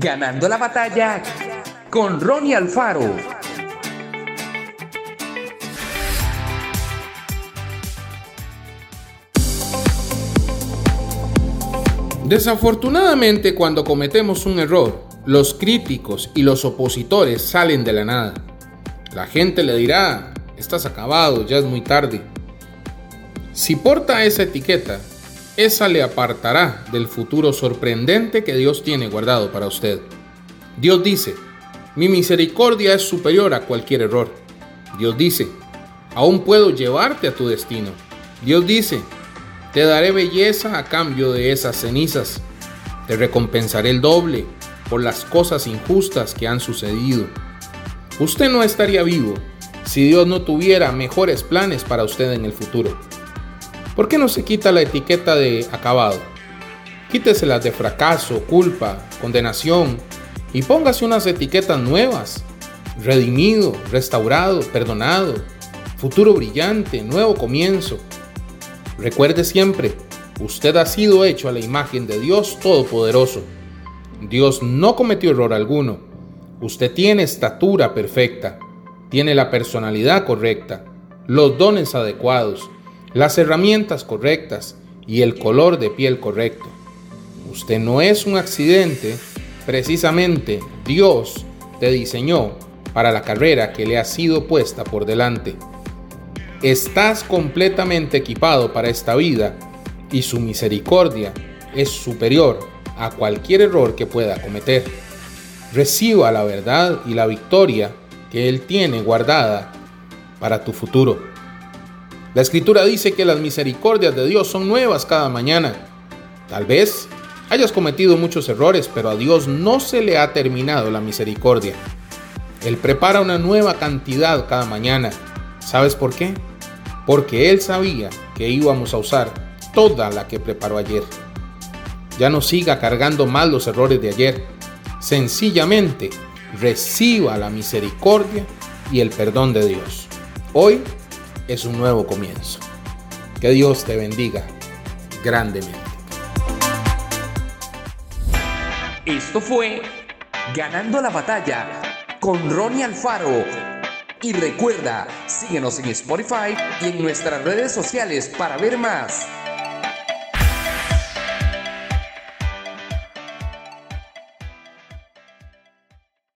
Ganando la batalla con Ronnie Alfaro. Desafortunadamente, cuando cometemos un error, los críticos y los opositores salen de la nada. La gente le dirá, estás acabado, ya es muy tarde. Si porta esa etiqueta, esa le apartará del futuro sorprendente que Dios tiene guardado para usted. Dios dice, mi misericordia es superior a cualquier error. Dios dice, aún puedo llevarte a tu destino. Dios dice, te daré belleza a cambio de esas cenizas. Te recompensaré el doble por las cosas injustas que han sucedido. Usted no estaría vivo si Dios no tuviera mejores planes para usted en el futuro. ¿Por qué no se quita la etiqueta de acabado? Quítese de fracaso, culpa, condenación y póngase unas etiquetas nuevas. Redimido, restaurado, perdonado, futuro brillante, nuevo comienzo. Recuerde siempre, usted ha sido hecho a la imagen de Dios Todopoderoso. Dios no cometió error alguno. Usted tiene estatura perfecta, tiene la personalidad correcta, los dones adecuados las herramientas correctas y el color de piel correcto. Usted no es un accidente, precisamente Dios te diseñó para la carrera que le ha sido puesta por delante. Estás completamente equipado para esta vida y su misericordia es superior a cualquier error que pueda cometer. Reciba la verdad y la victoria que Él tiene guardada para tu futuro. La escritura dice que las misericordias de Dios son nuevas cada mañana. Tal vez hayas cometido muchos errores, pero a Dios no se le ha terminado la misericordia. Él prepara una nueva cantidad cada mañana. ¿Sabes por qué? Porque Él sabía que íbamos a usar toda la que preparó ayer. Ya no siga cargando mal los errores de ayer. Sencillamente reciba la misericordia y el perdón de Dios. Hoy es un nuevo comienzo. Que Dios te bendiga grandemente. Esto fue Ganando la batalla con Ronnie Alfaro. Y recuerda, síguenos en Spotify y en nuestras redes sociales para ver más.